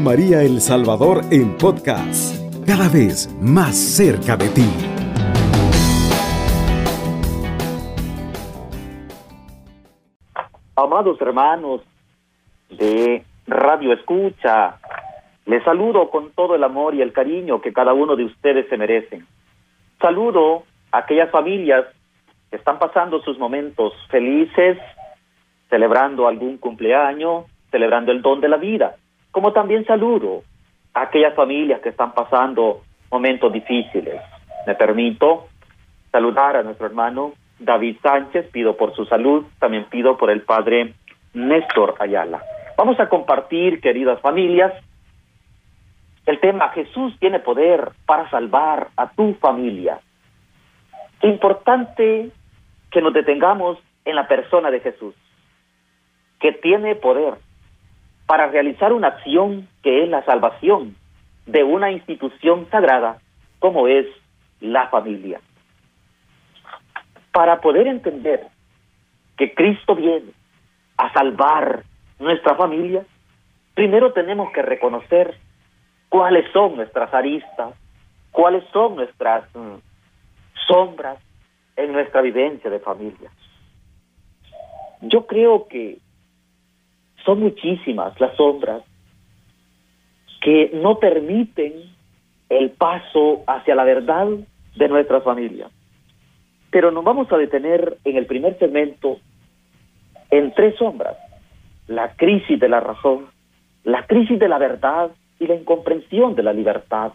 María El Salvador en podcast, cada vez más cerca de ti. Amados hermanos de Radio Escucha, les saludo con todo el amor y el cariño que cada uno de ustedes se merecen. Saludo a aquellas familias que están pasando sus momentos felices, celebrando algún cumpleaños, celebrando el don de la vida, como también saludo a aquellas familias que están pasando momentos difíciles. Me permito saludar a nuestro hermano David Sánchez, pido por su salud, también pido por el padre Néstor Ayala. Vamos a compartir, queridas familias, el tema Jesús tiene poder para salvar a tu familia. Importante que nos detengamos en la persona de Jesús, que tiene poder para realizar una acción que es la salvación de una institución sagrada como es la familia. Para poder entender que Cristo viene a salvar nuestra familia, primero tenemos que reconocer cuáles son nuestras aristas, cuáles son nuestras mm, sombras en nuestra vivencia de familia. Yo creo que son muchísimas las sombras que no permiten el paso hacia la verdad de nuestra familia. Pero nos vamos a detener en el primer segmento en tres sombras. La crisis de la razón, la crisis de la verdad y la incomprensión de la libertad.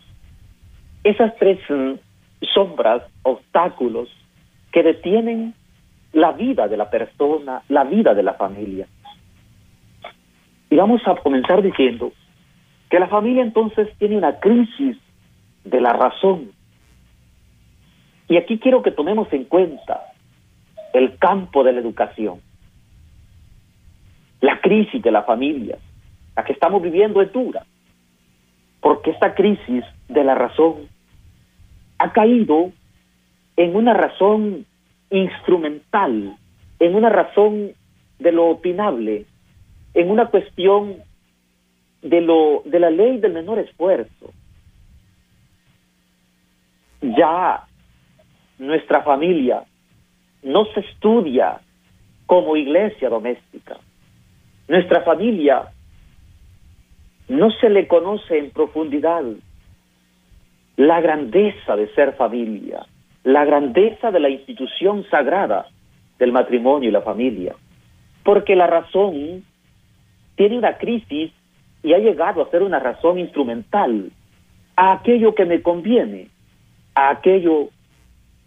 Esas tres mm, sombras, obstáculos que detienen la vida de la persona, la vida de la familia. Y vamos a comenzar diciendo que la familia entonces tiene una crisis de la razón. Y aquí quiero que tomemos en cuenta el campo de la educación. La crisis de la familia, la que estamos viviendo es dura, porque esta crisis de la razón ha caído en una razón instrumental, en una razón de lo opinable, en una cuestión de lo de la ley del menor esfuerzo. Ya nuestra familia no se estudia como iglesia doméstica. Nuestra familia no se le conoce en profundidad la grandeza de ser familia, la grandeza de la institución sagrada del matrimonio y la familia. Porque la razón tiene una crisis y ha llegado a ser una razón instrumental a aquello que me conviene, a aquello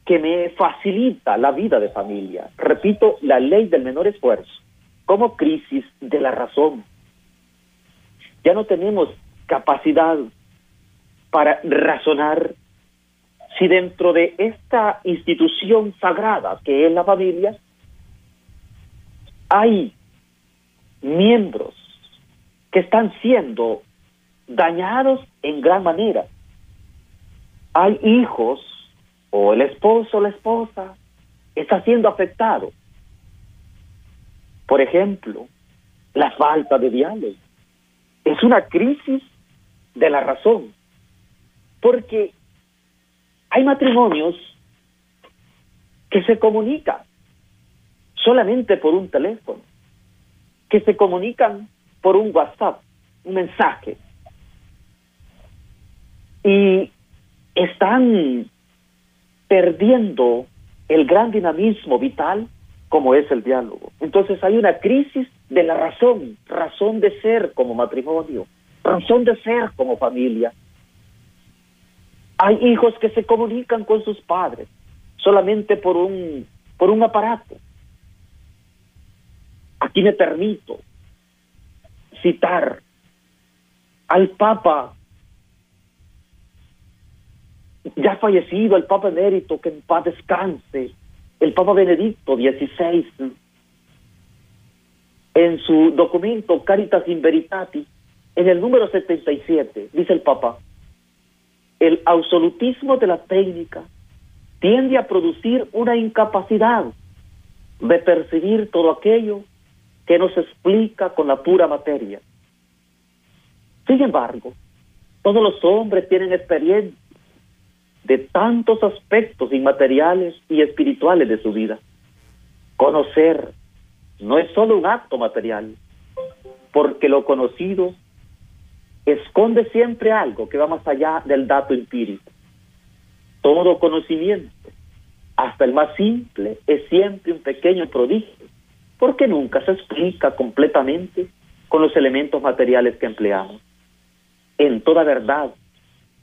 que me facilita la vida de familia. Repito, la ley del menor esfuerzo, como crisis de la razón. Ya no tenemos capacidad para razonar si dentro de esta institución sagrada que es la familia hay miembros que están siendo dañados en gran manera. Hay hijos o el esposo o la esposa está siendo afectado. Por ejemplo, la falta de diálogo. Es una crisis de la razón. Porque hay matrimonios que se comunican solamente por un teléfono, que se comunican por un WhatsApp, un mensaje, y están perdiendo el gran dinamismo vital como es el diálogo. Entonces hay una crisis de la razón, razón de ser como matrimonio, razón de ser como familia. Hay hijos que se comunican con sus padres solamente por un, por un aparato. Aquí me permito citar al Papa ya fallecido, el Papa emérito, que en paz descanse, el Papa Benedicto XVI, en su documento Caritas in Veritati, en el número 77, dice el Papa, el absolutismo de la técnica tiende a producir una incapacidad de percibir todo aquello que nos explica con la pura materia. Sin embargo, todos los hombres tienen experiencia de tantos aspectos inmateriales y espirituales de su vida. Conocer no es solo un acto material, porque lo conocido esconde siempre algo que va más allá del dato empírico. Todo conocimiento, hasta el más simple, es siempre un pequeño prodigio, porque nunca se explica completamente con los elementos materiales que empleamos. En toda verdad,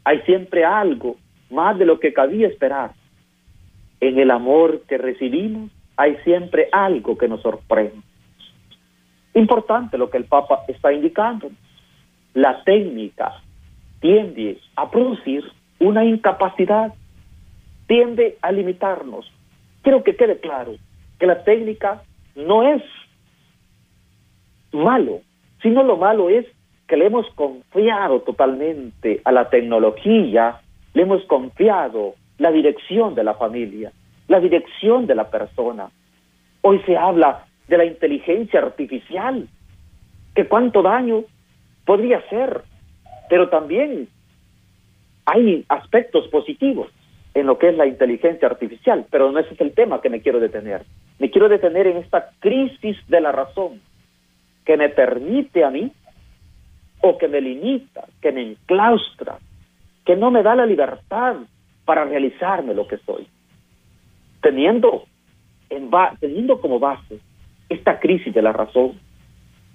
hay siempre algo más de lo que cabía esperar. En el amor que recibimos hay siempre algo que nos sorprende. Importante lo que el Papa está indicando. La técnica tiende a producir una incapacidad, tiende a limitarnos. Quiero que quede claro que la técnica no es malo, sino lo malo es que le hemos confiado totalmente a la tecnología, le hemos confiado la dirección de la familia, la dirección de la persona. Hoy se habla de la inteligencia artificial, que cuánto daño podría hacer, pero también hay aspectos positivos en lo que es la inteligencia artificial, pero no ese es el tema que me quiero detener. Me quiero detener en esta crisis de la razón que me permite a mí o que me limita, que me enclaustra, que no me da la libertad para realizarme lo que soy. Teniendo, en teniendo como base esta crisis de la razón,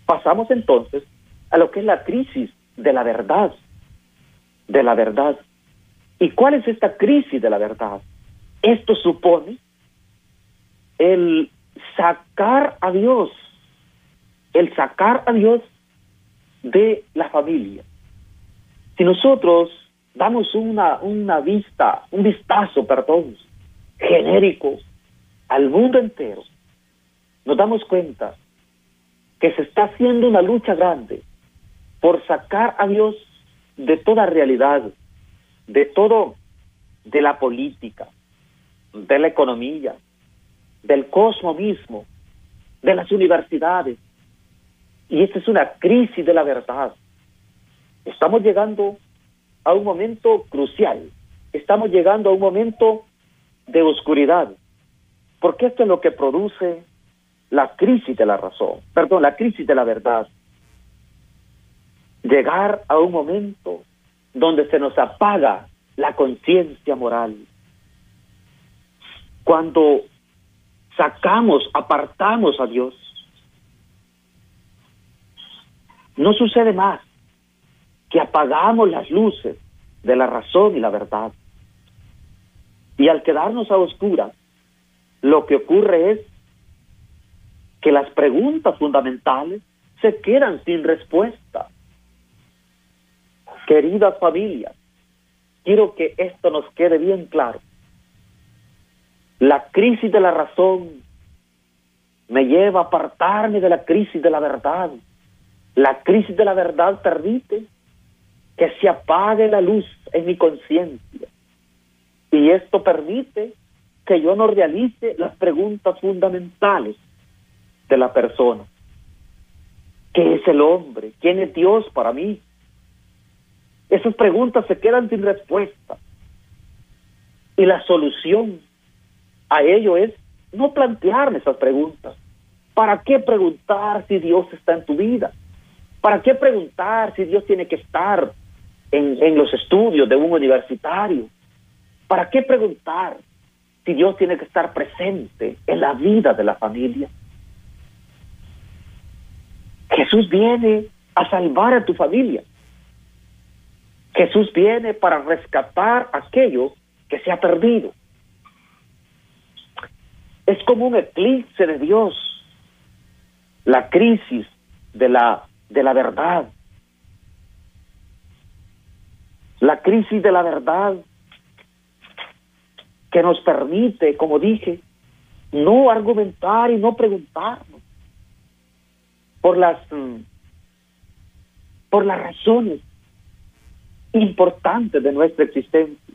pasamos entonces a lo que es la crisis de la verdad, de la verdad. ¿Y cuál es esta crisis de la verdad? Esto supone el sacar a Dios, el sacar a Dios de la familia. Si nosotros damos una, una vista, un vistazo, perdón, genérico al mundo entero, nos damos cuenta que se está haciendo una lucha grande por sacar a Dios de toda realidad, de todo, de la política, de la economía, del cosmos mismo, de las universidades, y esta es una crisis de la verdad. Estamos llegando a un momento crucial. Estamos llegando a un momento de oscuridad. Porque esto es lo que produce la crisis de la razón, perdón, la crisis de la verdad. Llegar a un momento donde se nos apaga la conciencia moral. Cuando sacamos, apartamos a Dios No sucede más que apagamos las luces de la razón y la verdad. Y al quedarnos a oscuras, lo que ocurre es que las preguntas fundamentales se quedan sin respuesta. Queridas familias, quiero que esto nos quede bien claro. La crisis de la razón me lleva a apartarme de la crisis de la verdad la crisis de la verdad permite que se apague la luz en mi conciencia. Y esto permite que yo no realice las preguntas fundamentales de la persona. ¿Qué es el hombre? ¿Quién es Dios para mí? Esas preguntas se quedan sin respuesta. Y la solución a ello es no plantearme esas preguntas. ¿Para qué preguntar si Dios está en tu vida? ¿Para qué preguntar si Dios tiene que estar en, los estudios de un universitario? ¿Para qué preguntar si Dios tiene que estar presente en la vida de la familia? Jesús viene a salvar a tu familia. Jesús viene para rescatar aquello que se ha perdido. Es como un eclipse de Dios, la crisis de la de la verdad. La crisis de la verdad que nos permite, como dije, no argumentar y no preguntarnos por las mm, por las razones importantes de nuestra existencia,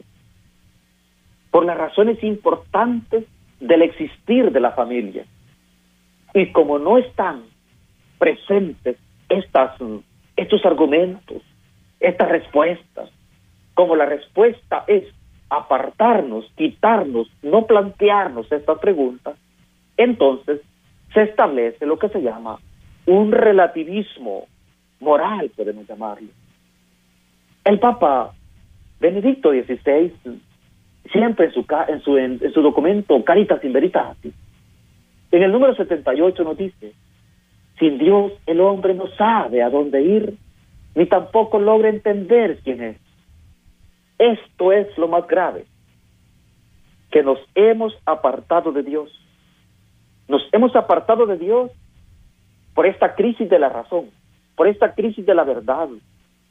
por las razones importantes del existir de la familia. Y como no están presentes estos argumentos, estas respuestas, como la respuesta es apartarnos, quitarnos, no plantearnos estas preguntas, entonces se establece lo que se llama un relativismo moral, podemos llamarlo. El Papa Benedicto XVI, siempre en su, su, su documento Caritas in Veritatis, en el número 78 nos dice, sin Dios el hombre no sabe a dónde ir, ni tampoco logra entender quién es. Esto es lo más grave, que nos hemos apartado de Dios. Nos hemos apartado de Dios por esta crisis de la razón, por esta crisis de la verdad,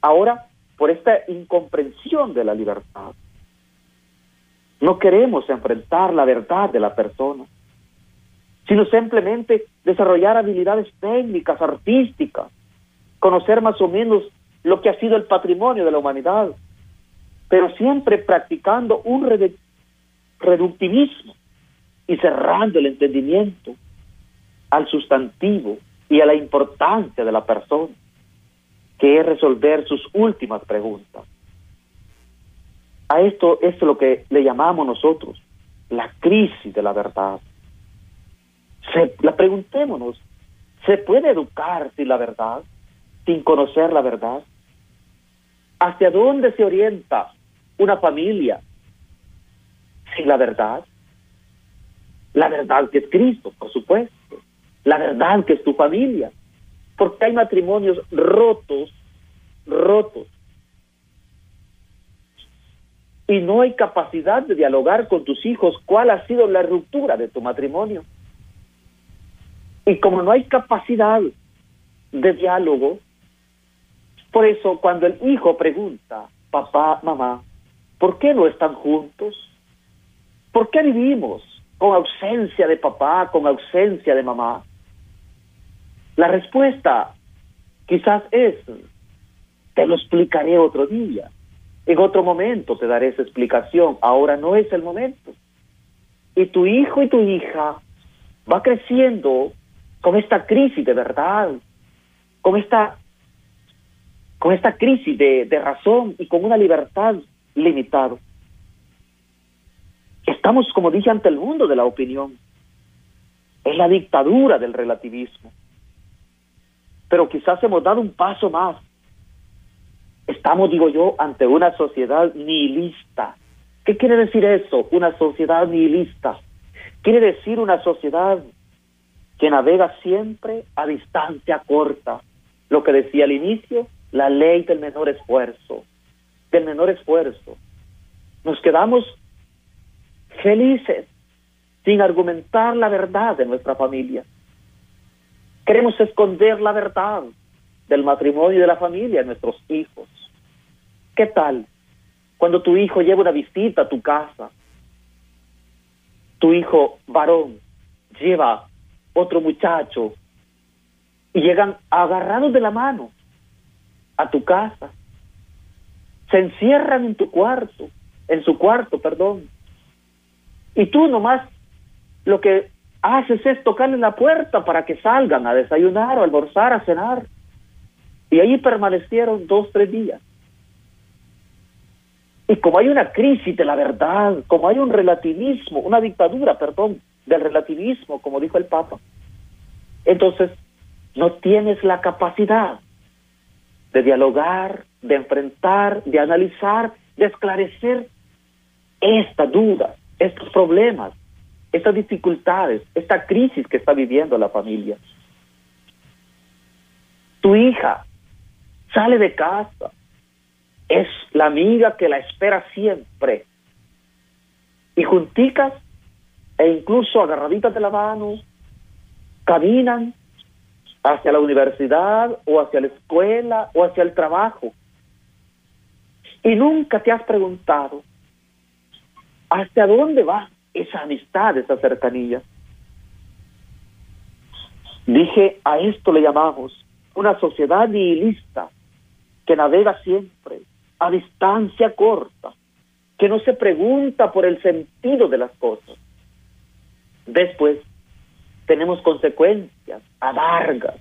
ahora por esta incomprensión de la libertad. No queremos enfrentar la verdad de la persona, sino simplemente desarrollar habilidades técnicas, artísticas, conocer más o menos lo que ha sido el patrimonio de la humanidad, pero siempre practicando un reductivismo y cerrando el entendimiento al sustantivo y a la importancia de la persona, que es resolver sus últimas preguntas. A esto, esto es lo que le llamamos nosotros la crisis de la verdad. Se, la preguntémonos, ¿se puede educar sin la verdad, sin conocer la verdad? ¿Hacia dónde se orienta una familia sin la verdad? La verdad que es Cristo, por supuesto. La verdad que es tu familia. Porque hay matrimonios rotos, rotos. Y no hay capacidad de dialogar con tus hijos cuál ha sido la ruptura de tu matrimonio. Y como no hay capacidad de diálogo, por eso cuando el hijo pregunta, papá, mamá, ¿por qué no están juntos? ¿Por qué vivimos con ausencia de papá, con ausencia de mamá? La respuesta quizás es, te lo explicaré otro día, en otro momento te daré esa explicación, ahora no es el momento. Y tu hijo y tu hija va creciendo con esta crisis de verdad, con esta, con esta crisis de, de razón y con una libertad limitada. Estamos, como dije, ante el mundo de la opinión. Es la dictadura del relativismo. Pero quizás hemos dado un paso más. Estamos, digo yo, ante una sociedad nihilista. ¿Qué quiere decir eso? Una sociedad nihilista. Quiere decir una sociedad que navega siempre a distancia corta. Lo que decía al inicio, la ley del menor esfuerzo, del menor esfuerzo. Nos quedamos felices sin argumentar la verdad de nuestra familia. Queremos esconder la verdad del matrimonio y de la familia de nuestros hijos. ¿Qué tal cuando tu hijo lleva una visita a tu casa? Tu hijo varón lleva otro muchacho y llegan agarrados de la mano a tu casa. Se encierran en tu cuarto, en su cuarto, perdón. Y tú nomás lo que haces es tocarle la puerta para que salgan a desayunar o almorzar, a cenar. Y ahí permanecieron dos, tres días. Y como hay una crisis de la verdad, como hay un relativismo, una dictadura, perdón, del relativismo, como dijo el Papa. Entonces, no tienes la capacidad de dialogar, de enfrentar, de analizar, de esclarecer esta duda, estos problemas, estas dificultades, esta crisis que está viviendo la familia. Tu hija sale de casa, es la amiga que la espera siempre. Y junticas e incluso agarraditas de la mano, caminan hacia la universidad o hacia la escuela o hacia el trabajo. Y nunca te has preguntado, ¿hasta dónde va esa amistad, esa cercanía? Dije, a esto le llamamos una sociedad nihilista que navega siempre a distancia corta, que no se pregunta por el sentido de las cosas, Después tenemos consecuencias amargas,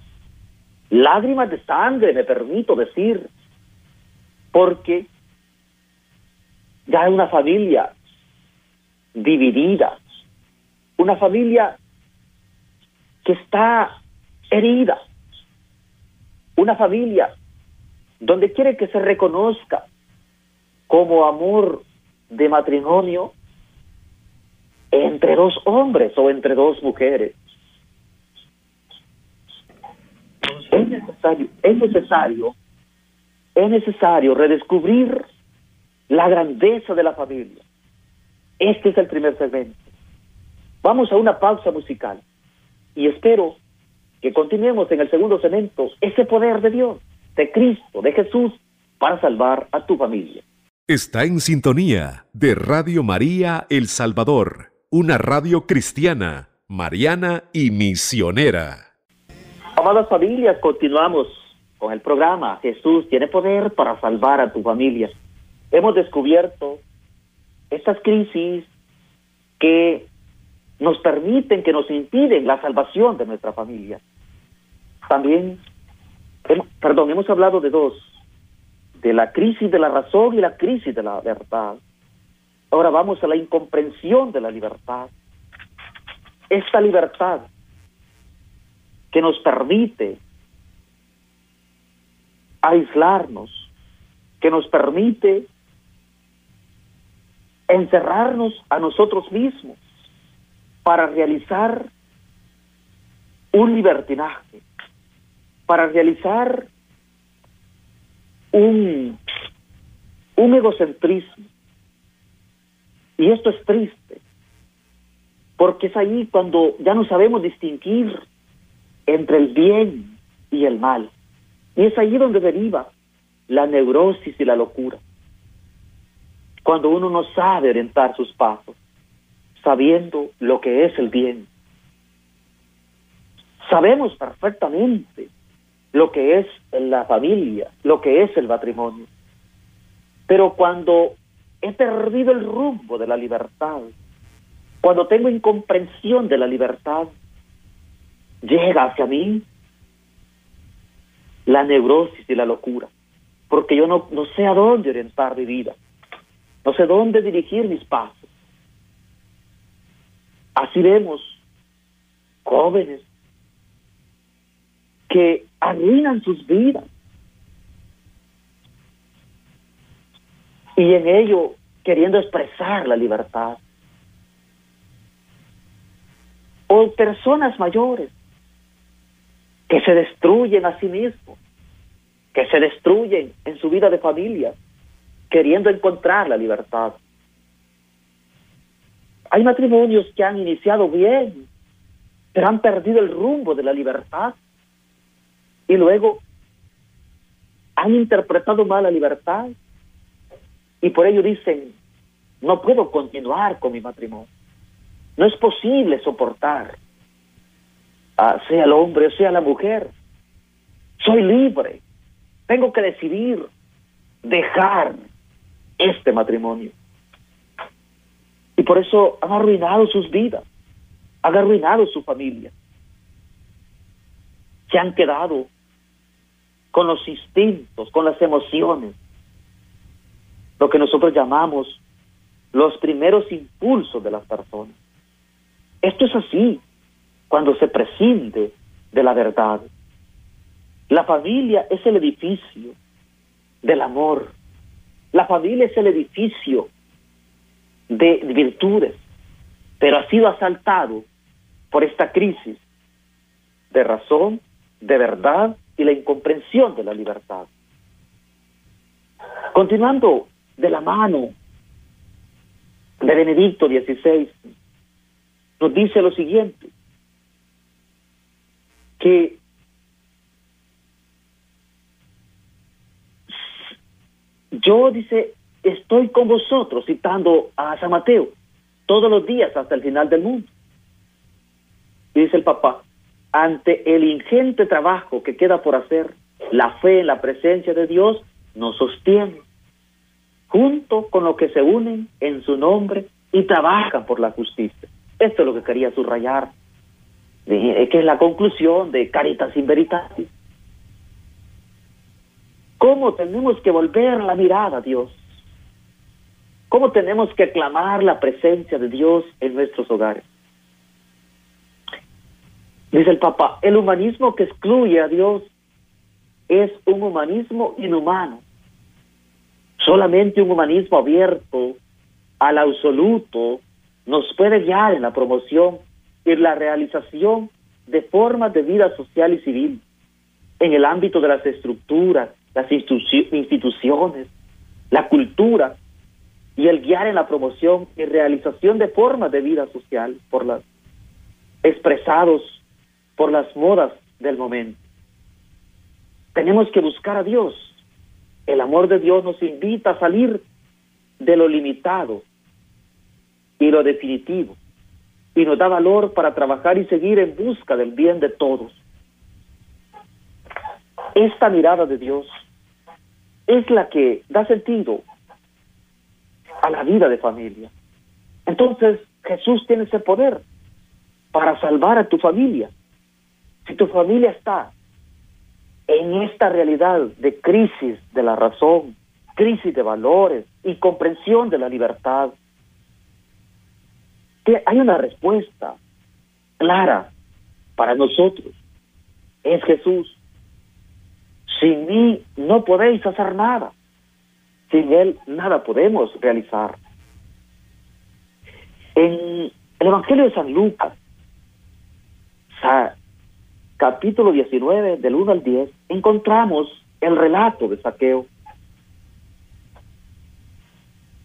lágrimas de sangre, me permito decir, porque ya una familia dividida, una familia que está herida, una familia donde quiere que se reconozca como amor de matrimonio entre dos hombres o entre dos mujeres. Es necesario, es necesario, es necesario redescubrir la grandeza de la familia. Este es el primer segmento. Vamos a una pausa musical y espero que continuemos en el segundo segmento ese poder de Dios, de Cristo, de Jesús, para salvar a tu familia. Está en sintonía de Radio María El Salvador, una radio cristiana, mariana y misionera. Amadas familias, continuamos con el programa Jesús tiene poder para salvar a tu familia. Hemos descubierto estas crisis que nos permiten, que nos impiden la salvación de nuestra familia. También, perdón, hemos hablado de dos, de la crisis de la razón y la crisis de la verdad. Ahora vamos a la incomprensión de la libertad. Esta libertad que nos permite aislarnos, que nos permite encerrarnos a nosotros mismos para realizar un libertinaje, para realizar un, un egocentrismo. Y esto es triste, porque es ahí cuando ya no sabemos distinguir entre el bien y el mal. Y es ahí donde deriva la neurosis y la locura. Cuando uno no sabe orientar sus pasos, sabiendo lo que es el bien. Sabemos perfectamente lo que es la familia, lo que es el matrimonio. Pero cuando he perdido el rumbo de la libertad, cuando tengo incomprensión de la libertad, llega hacia mí la neurosis y la locura, porque yo no, no sé a dónde orientar mi vida, no sé dónde dirigir mis pasos. Así vemos jóvenes que arruinan sus vidas y en ello queriendo expresar la libertad. O personas mayores que se destruyen a sí mismos, que se destruyen en su vida de familia, queriendo encontrar la libertad. Hay matrimonios que han iniciado bien, pero han perdido el rumbo de la libertad y luego han interpretado mal la libertad y por ello dicen, no puedo continuar con mi matrimonio. No es posible soportar sea el hombre o sea la mujer. Soy libre. Tengo que decidir dejar este matrimonio. Y por eso han arruinado sus vidas, han arruinado su familia. Se han quedado con los instintos, con las emociones, lo que nosotros llamamos los primeros impulsos de las personas. Esto es así cuando se prescinde de la verdad. La familia es el edificio del amor. La familia es el edificio de virtudes, pero ha sido asaltado por esta crisis de razón, de verdad y la incomprensión de la libertad. Continuando de la mano de Benedicto XVI, nos dice lo siguiente, que yo, dice, estoy con vosotros, citando a San Mateo, todos los días hasta el final del mundo. Y dice el papá, ante el ingente trabajo que queda por hacer, la fe en la presencia de Dios nos sostiene, junto con lo que se unen en su nombre y trabajan por la justicia. Esto es lo que quería subrayar que es la conclusión de Caritas in Veritatis. ¿Cómo tenemos que volver la mirada a Dios? ¿Cómo tenemos que clamar la presencia de Dios en nuestros hogares? Dice el Papa, el humanismo que excluye a Dios es un humanismo inhumano. Solamente un humanismo abierto al absoluto nos puede guiar en la promoción y la realización de formas de vida social y civil en el ámbito de las estructuras, las instituciones, la cultura y el guiar en la promoción y realización de formas de vida social por las expresados por las modas del momento. Tenemos que buscar a Dios. El amor de Dios nos invita a salir de lo limitado y lo definitivo y nos da valor para trabajar y seguir en busca del bien de todos. Esta mirada de Dios es la que da sentido a la vida de familia. Entonces Jesús tiene ese poder para salvar a tu familia. Si tu familia está en esta realidad de crisis de la razón, crisis de valores y comprensión de la libertad, que hay una respuesta clara para nosotros. Es Jesús. Sin mí no podéis hacer nada. Sin Él nada podemos realizar. En el Evangelio de San Lucas, capítulo 19, del 1 al 10, encontramos el relato de saqueo.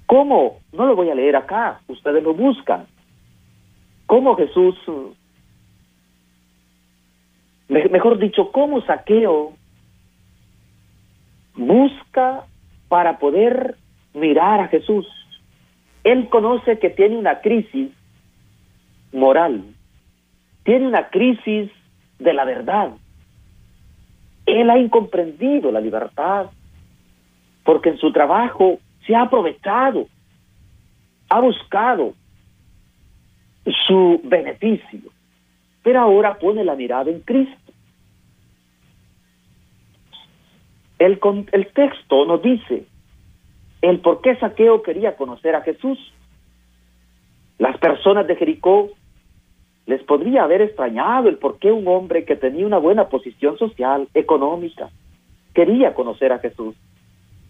¿Cómo? No lo voy a leer acá, ustedes lo buscan. ¿Cómo Jesús, mejor dicho, cómo saqueo busca para poder mirar a Jesús. Él conoce que tiene una crisis moral, tiene una crisis de la verdad. Él ha incomprendido la libertad porque en su trabajo se ha aprovechado, ha buscado su beneficio, pero ahora pone la mirada en Cristo. El, el texto nos dice el por qué Saqueo quería conocer a Jesús. Las personas de Jericó les podría haber extrañado el por qué un hombre que tenía una buena posición social, económica, quería conocer a Jesús.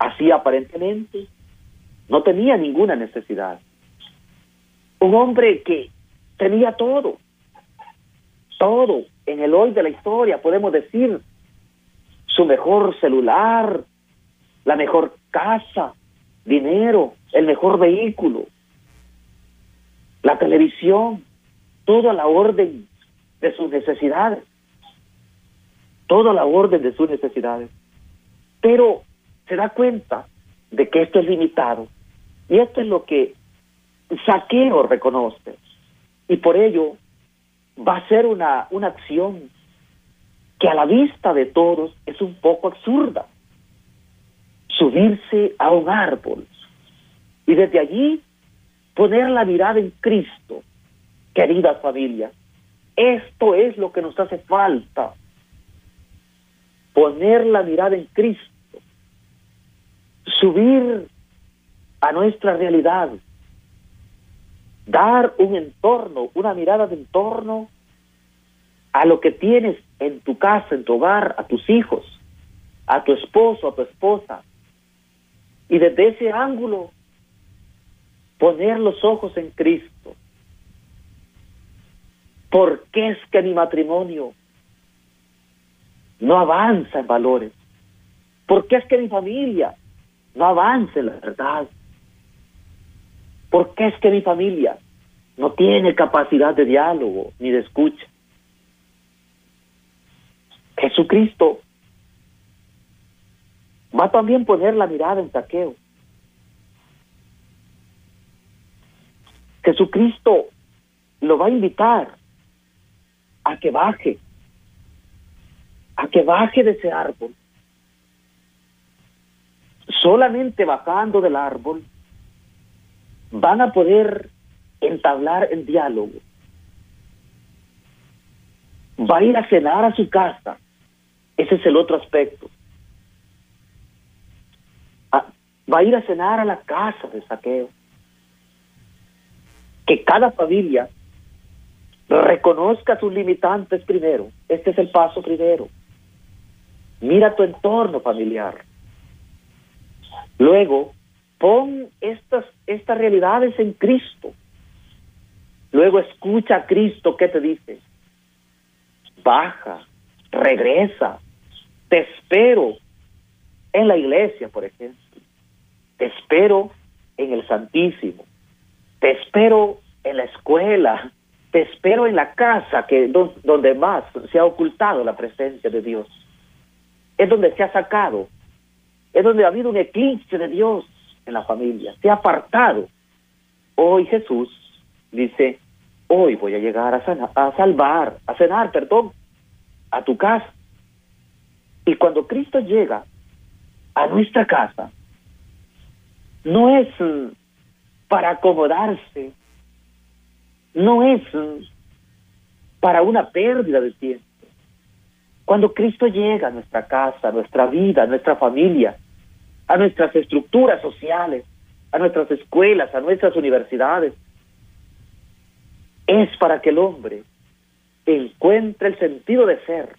Así aparentemente no tenía ninguna necesidad. Un hombre que tenía todo, todo en el hoy de la historia, podemos decir, su mejor celular, la mejor casa, dinero, el mejor vehículo, la televisión, toda la orden de sus necesidades, toda la orden de sus necesidades. Pero se da cuenta de que esto es limitado y esto es lo que Saqueo reconoce y por ello va a ser una, una acción que a la vista de todos es un poco absurda. Subirse a un árbol y desde allí poner la mirada en Cristo. Queridas familias, esto es lo que nos hace falta. Poner la mirada en Cristo. Subir a nuestra realidad. Dar un entorno, una mirada de entorno a lo que tienes en tu casa, en tu hogar, a tus hijos, a tu esposo, a tu esposa. Y desde ese ángulo, poner los ojos en Cristo. ¿Por qué es que mi matrimonio no avanza en valores? ¿Por qué es que mi familia no avanza en la verdad? ¿Por qué es que mi familia no tiene capacidad de diálogo ni de escucha? Jesucristo va a también poner la mirada en saqueo. Jesucristo lo va a invitar a que baje, a que baje de ese árbol. Solamente bajando del árbol van a poder entablar el diálogo. Va a ir a cenar a su casa ese es el otro aspecto. va a ir a cenar a la casa de saqueo. Que cada familia reconozca sus limitantes primero. Este es el paso primero. Mira tu entorno familiar. Luego, pon estas, estas realidades en Cristo. Luego escucha a Cristo que te dice. Baja, regresa, te espero en la iglesia, por ejemplo. Te espero en el Santísimo. Te espero en la escuela. Te espero en la casa que donde más se ha ocultado la presencia de Dios. Es donde se ha sacado. Es donde ha habido un eclipse de Dios en la familia. Se ha apartado. Hoy Jesús dice, hoy voy a llegar a, a salvar, a cenar, perdón, a tu casa. Y cuando Cristo llega a nuestra casa, no es mm, para acomodarse, no es mm, para una pérdida de tiempo. Cuando Cristo llega a nuestra casa, a nuestra vida, a nuestra familia, a nuestras estructuras sociales, a nuestras escuelas, a nuestras universidades, es para que el hombre encuentre el sentido de ser,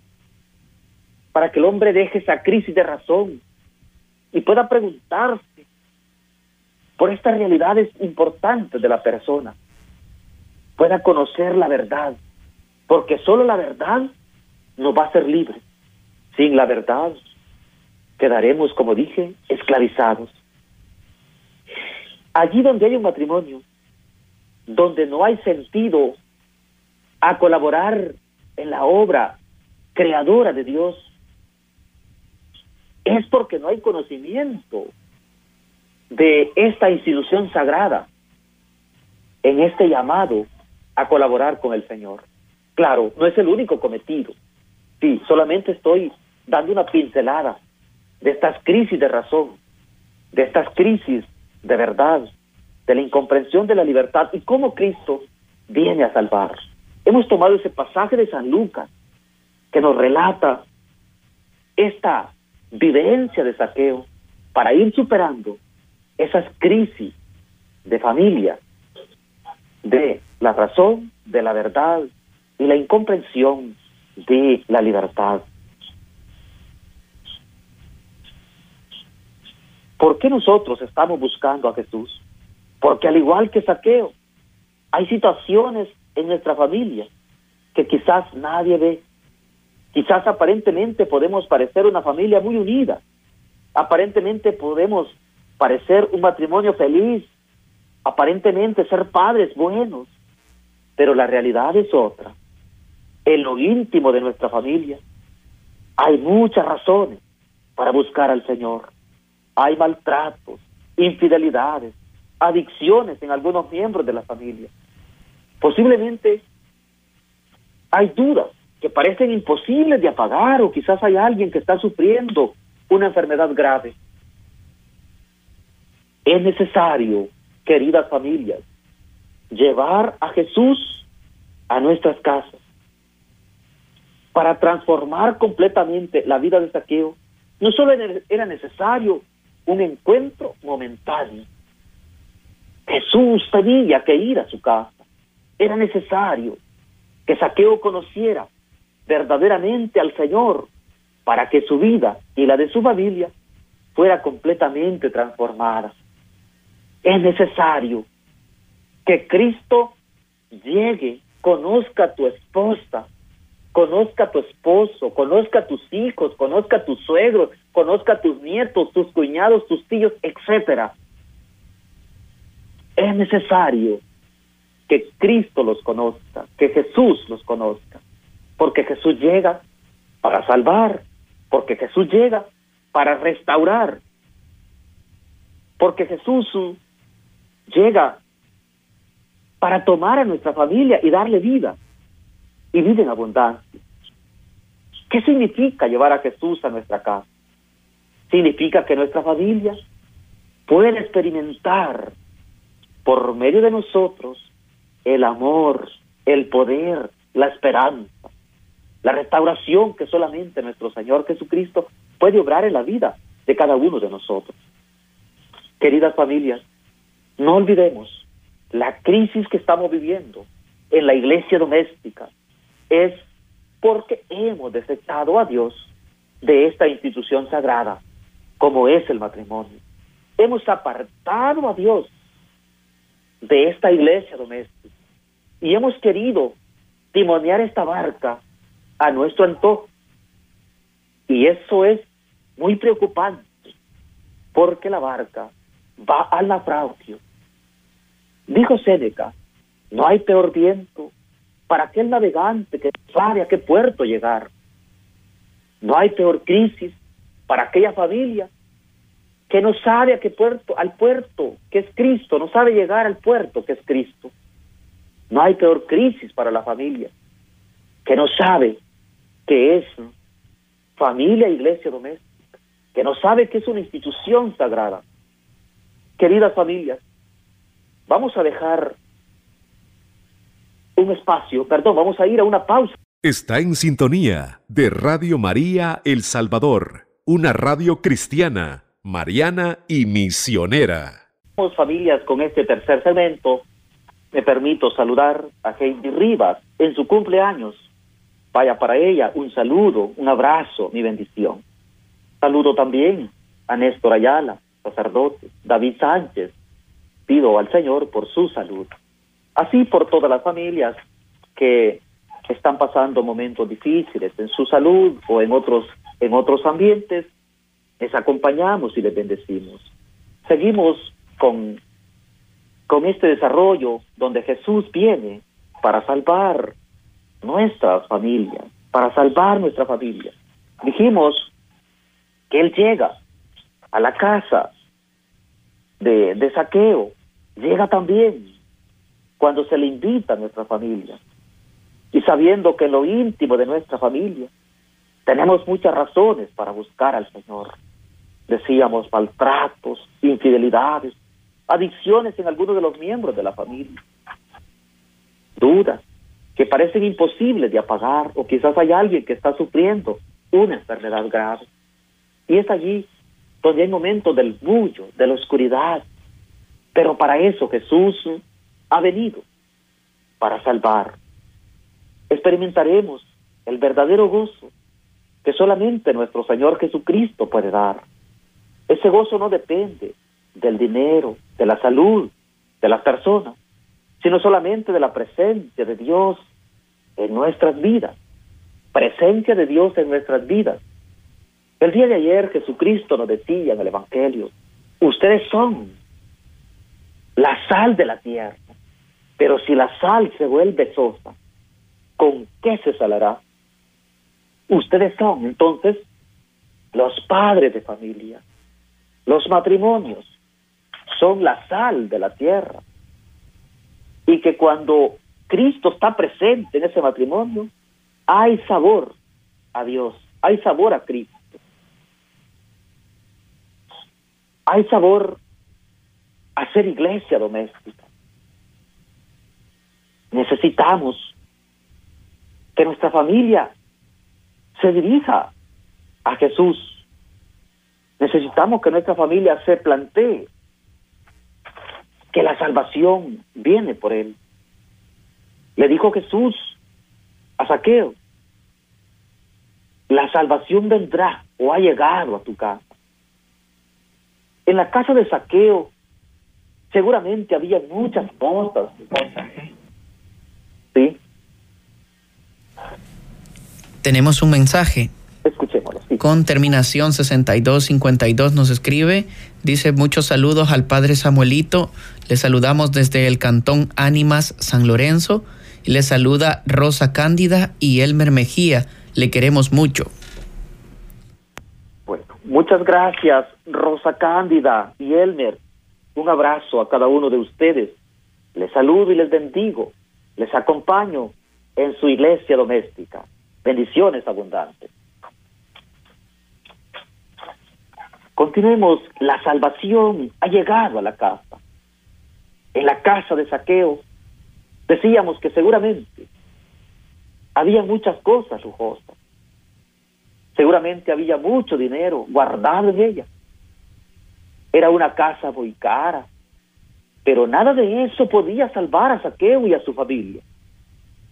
para que el hombre deje esa crisis de razón y pueda preguntarse por estas realidades importantes de la persona, pueda conocer la verdad, porque solo la verdad nos va a ser libre. Sin la verdad quedaremos, como dije, esclavizados. Allí donde hay un matrimonio, donde no hay sentido a colaborar en la obra creadora de Dios, es porque no hay conocimiento de esta institución sagrada en este llamado a colaborar con el Señor. Claro, no es el único cometido. Sí, solamente estoy dando una pincelada de estas crisis de razón, de estas crisis de verdad, de la incomprensión de la libertad y cómo Cristo viene a salvar. Hemos tomado ese pasaje de San Lucas que nos relata esta vivencia de saqueo para ir superando esas crisis de familia, de la razón, de la verdad y la incomprensión de la libertad. ¿Por qué nosotros estamos buscando a Jesús? Porque al igual que Saqueo, hay situaciones en nuestra familia que quizás nadie ve. Quizás aparentemente podemos parecer una familia muy unida. Aparentemente podemos parecer un matrimonio feliz, aparentemente ser padres buenos, pero la realidad es otra. En lo íntimo de nuestra familia hay muchas razones para buscar al Señor. Hay maltratos, infidelidades, adicciones en algunos miembros de la familia. Posiblemente hay dudas que parecen imposibles de apagar o quizás hay alguien que está sufriendo una enfermedad grave. Es necesario, queridas familias, llevar a Jesús a nuestras casas para transformar completamente la vida de saqueo. No solo era necesario un encuentro momentáneo. Jesús tenía que ir a su casa. Era necesario que Saqueo conociera verdaderamente al Señor para que su vida y la de su familia fuera completamente transformada es necesario que Cristo llegue, conozca a tu esposa, conozca a tu esposo, conozca a tus hijos, conozca a tus suegros, conozca a tus nietos, tus cuñados, tus tíos, etcétera. Es necesario que Cristo los conozca, que Jesús los conozca, porque Jesús llega para salvar, porque Jesús llega para restaurar, porque Jesús llega para tomar a nuestra familia y darle vida y vida en abundancia. ¿Qué significa llevar a Jesús a nuestra casa? Significa que nuestra familia puede experimentar por medio de nosotros el amor, el poder, la esperanza, la restauración que solamente nuestro Señor Jesucristo puede obrar en la vida de cada uno de nosotros. Queridas familias, no olvidemos la crisis que estamos viviendo en la iglesia doméstica es porque hemos desechado a Dios de esta institución sagrada como es el matrimonio. Hemos apartado a Dios de esta iglesia doméstica y hemos querido timonear esta barca a nuestro antojo. Y eso es muy preocupante porque la barca va al naufragio. Dijo Séneca, no hay peor viento para aquel navegante que sabe a qué puerto llegar. No hay peor crisis para aquella familia que no sabe a qué puerto, al puerto que es Cristo, no sabe llegar al puerto que es Cristo. No hay peor crisis para la familia que no sabe que es familia, iglesia doméstica, que no sabe que es una institución sagrada. Queridas familias, vamos a dejar un espacio, perdón, vamos a ir a una pausa. Está en sintonía de Radio María El Salvador, una radio cristiana, mariana y misionera. Familias con este tercer segmento. Me permito saludar a Heidi Rivas en su cumpleaños. Vaya para ella un saludo, un abrazo, mi bendición. Saludo también a Néstor Ayala, sacerdote, David Sánchez. Pido al Señor por su salud así por todas las familias que están pasando momentos difíciles en su salud o en otros en otros ambientes, les acompañamos y les bendecimos. Seguimos con, con este desarrollo donde Jesús viene para salvar nuestras familias, para salvar nuestra familia. Dijimos que Él llega a la casa de, de saqueo, llega también cuando se le invita a nuestra familia. Y sabiendo que en lo íntimo de nuestra familia tenemos muchas razones para buscar al Señor. Decíamos maltratos, infidelidades, adicciones en algunos de los miembros de la familia, dudas que parecen imposibles de apagar o quizás hay alguien que está sufriendo una enfermedad grave. Y es allí donde hay momentos del bullo, de la oscuridad. Pero para eso Jesús ha venido para salvar. Experimentaremos el verdadero gozo que solamente nuestro Señor Jesucristo puede dar. Ese gozo no depende del dinero, de la salud, de las personas, sino solamente de la presencia de Dios en nuestras vidas. Presencia de Dios en nuestras vidas. El día de ayer Jesucristo nos decía en el Evangelio, ustedes son la sal de la tierra. Pero si la sal se vuelve sosa, ¿con qué se salará? Ustedes son entonces los padres de familia. Los matrimonios son la sal de la tierra. Y que cuando Cristo está presente en ese matrimonio, hay sabor a Dios, hay sabor a Cristo. Hay sabor a ser iglesia doméstica. Necesitamos que nuestra familia se dirija a Jesús. Necesitamos que nuestra familia se plantee que la salvación viene por él. Le dijo Jesús a Saqueo, la salvación vendrá o ha llegado a tu casa. En la casa de Saqueo seguramente había muchas cosas, cosas Sí. Tenemos un mensaje. Escuchémoslo. Con terminación 6252 nos escribe, dice muchos saludos al Padre Samuelito, le saludamos desde el Cantón Ánimas San Lorenzo, y le saluda Rosa Cándida y Elmer Mejía, le queremos mucho. Bueno, muchas gracias Rosa Cándida y Elmer, un abrazo a cada uno de ustedes, les saludo y les bendigo. Les acompaño en su iglesia doméstica. Bendiciones abundantes. Continuemos, la salvación ha llegado a la casa. En la casa de saqueo decíamos que seguramente había muchas cosas lujosas. Seguramente había mucho dinero guardado en ella. Era una casa muy cara, pero nada de eso podía salvar a Saqueo y a su familia.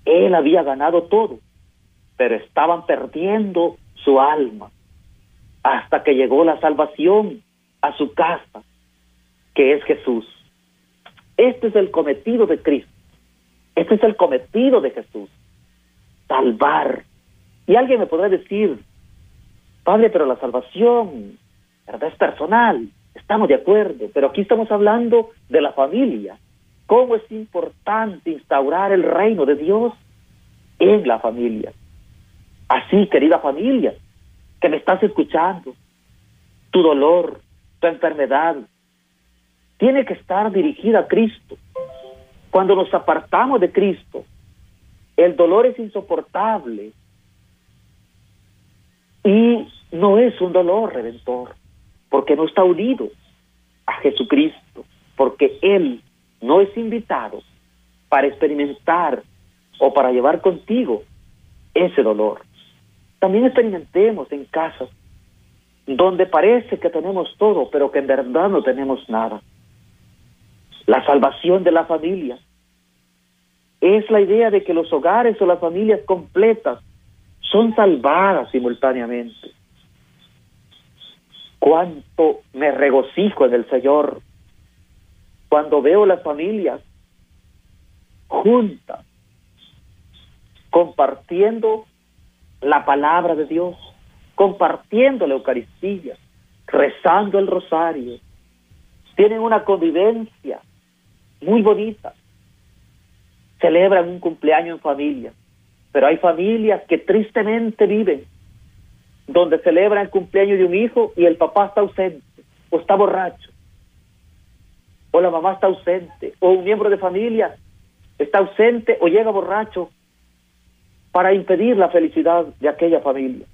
Él había ganado todo, pero estaban perdiendo su alma hasta que llegó la salvación a su casa, que es Jesús. Este es el cometido de Cristo. Este es el cometido de Jesús. Salvar. Y alguien me podrá decir, Padre, pero la salvación ¿verdad? es personal. Estamos de acuerdo, pero aquí estamos hablando de la familia. ¿Cómo es importante instaurar el reino de Dios en la familia? Así, querida familia, que me estás escuchando, tu dolor, tu enfermedad, tiene que estar dirigida a Cristo. Cuando nos apartamos de Cristo, el dolor es insoportable y no es un dolor redentor, porque no está unido a Jesucristo, porque Él no es invitado para experimentar o para llevar contigo ese dolor. También experimentemos en casas donde parece que tenemos todo, pero que en verdad no tenemos nada. La salvación de la familia es la idea de que los hogares o las familias completas son salvadas simultáneamente. Cuánto me regocijo en el Señor cuando veo las familias juntas, compartiendo la palabra de Dios, compartiendo la Eucaristía, rezando el rosario. Tienen una convivencia muy bonita. Celebran un cumpleaños en familia, pero hay familias que tristemente viven, donde celebran el cumpleaños de un hijo y el papá está ausente o está borracho, o la mamá está ausente, o un miembro de familia está ausente o llega borracho para impedir la felicidad de aquella familia.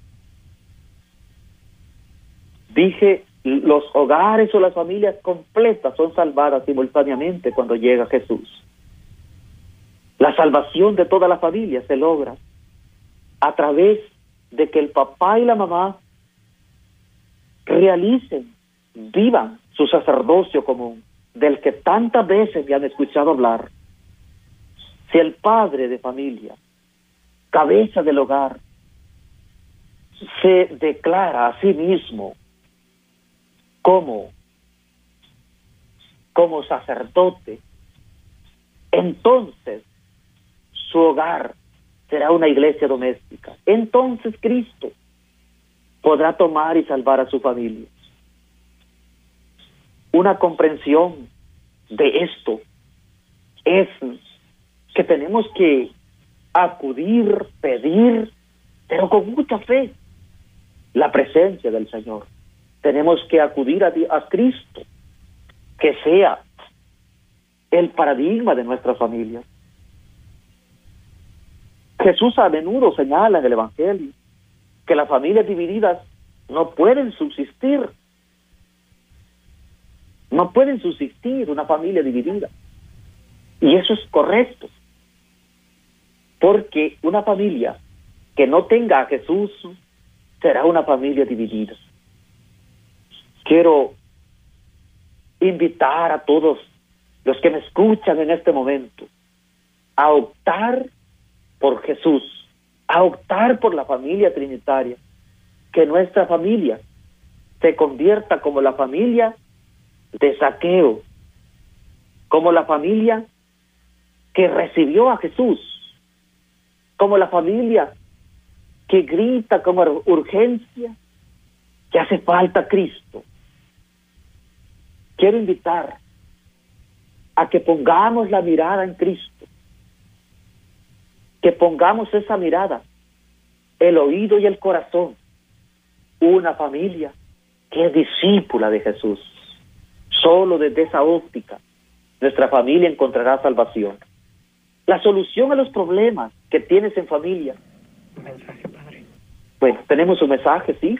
Dije, los hogares o las familias completas son salvadas simultáneamente cuando llega Jesús. La salvación de toda la familia se logra a través de que el papá y la mamá realicen, vivan su sacerdocio común, del que tantas veces me han escuchado hablar. Si el padre de familia, cabeza del hogar, se declara a sí mismo como, como sacerdote, entonces su hogar será una iglesia doméstica. Entonces Cristo podrá tomar y salvar a su familia. Una comprensión de esto es que tenemos que acudir, pedir, pero con mucha fe, la presencia del Señor tenemos que acudir a, a Cristo, que sea el paradigma de nuestra familia. Jesús a menudo señala en el Evangelio que las familias divididas no pueden subsistir. No pueden subsistir una familia dividida. Y eso es correcto. Porque una familia que no tenga a Jesús será una familia dividida. Quiero invitar a todos los que me escuchan en este momento a optar por Jesús, a optar por la familia trinitaria, que nuestra familia se convierta como la familia de saqueo, como la familia que recibió a Jesús, como la familia que grita como urgencia que hace falta Cristo, quiero invitar a que pongamos la mirada en Cristo, que pongamos esa mirada, el oído y el corazón, una familia que es discípula de Jesús. Solo desde esa óptica nuestra familia encontrará salvación. La solución a los problemas que tienes en familia. mensaje, Padre. Bueno, tenemos un mensaje, sí.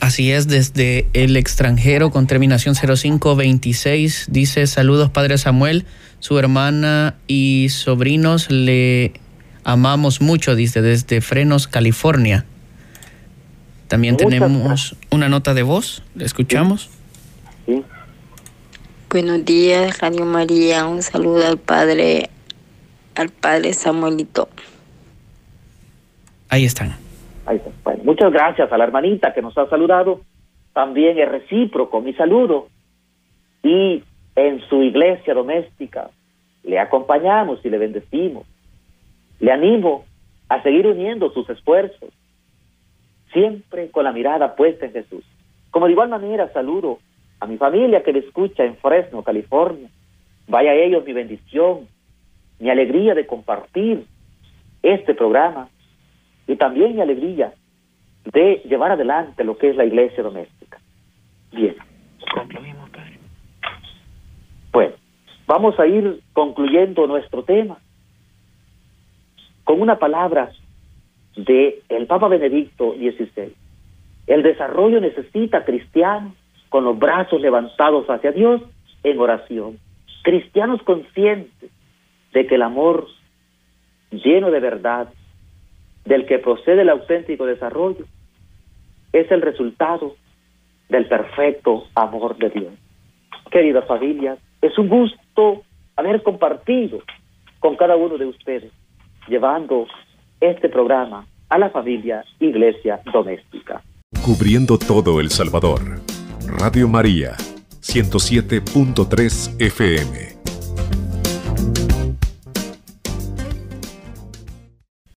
Así es, desde el extranjero con terminación 0526 dice saludos Padre Samuel, su hermana y sobrinos le amamos mucho, dice desde Frenos, California. También tenemos una nota de voz, ¿le escuchamos? Sí. Buenos días, Radio María. Un saludo al padre, al padre Samuelito. Ahí están. Ahí está. Bueno, muchas gracias a la hermanita que nos ha saludado. También es recíproco mi saludo. Y en su iglesia doméstica le acompañamos y le bendecimos. Le animo a seguir uniendo sus esfuerzos, siempre con la mirada puesta en Jesús. Como de igual manera saludo a mi familia que me escucha en Fresno, California. Vaya a ellos mi bendición, mi alegría de compartir este programa y también mi alegría de llevar adelante lo que es la iglesia doméstica. Bien. Bueno, vamos a ir concluyendo nuestro tema con una palabra de el Papa Benedicto XVI. El desarrollo necesita cristianos con los brazos levantados hacia Dios en oración. Cristianos conscientes de que el amor lleno de verdad, del que procede el auténtico desarrollo, es el resultado del perfecto amor de Dios. Queridas familias, es un gusto haber compartido con cada uno de ustedes, llevando este programa a la familia Iglesia Doméstica. Cubriendo todo El Salvador. Radio María, 107.3 FM.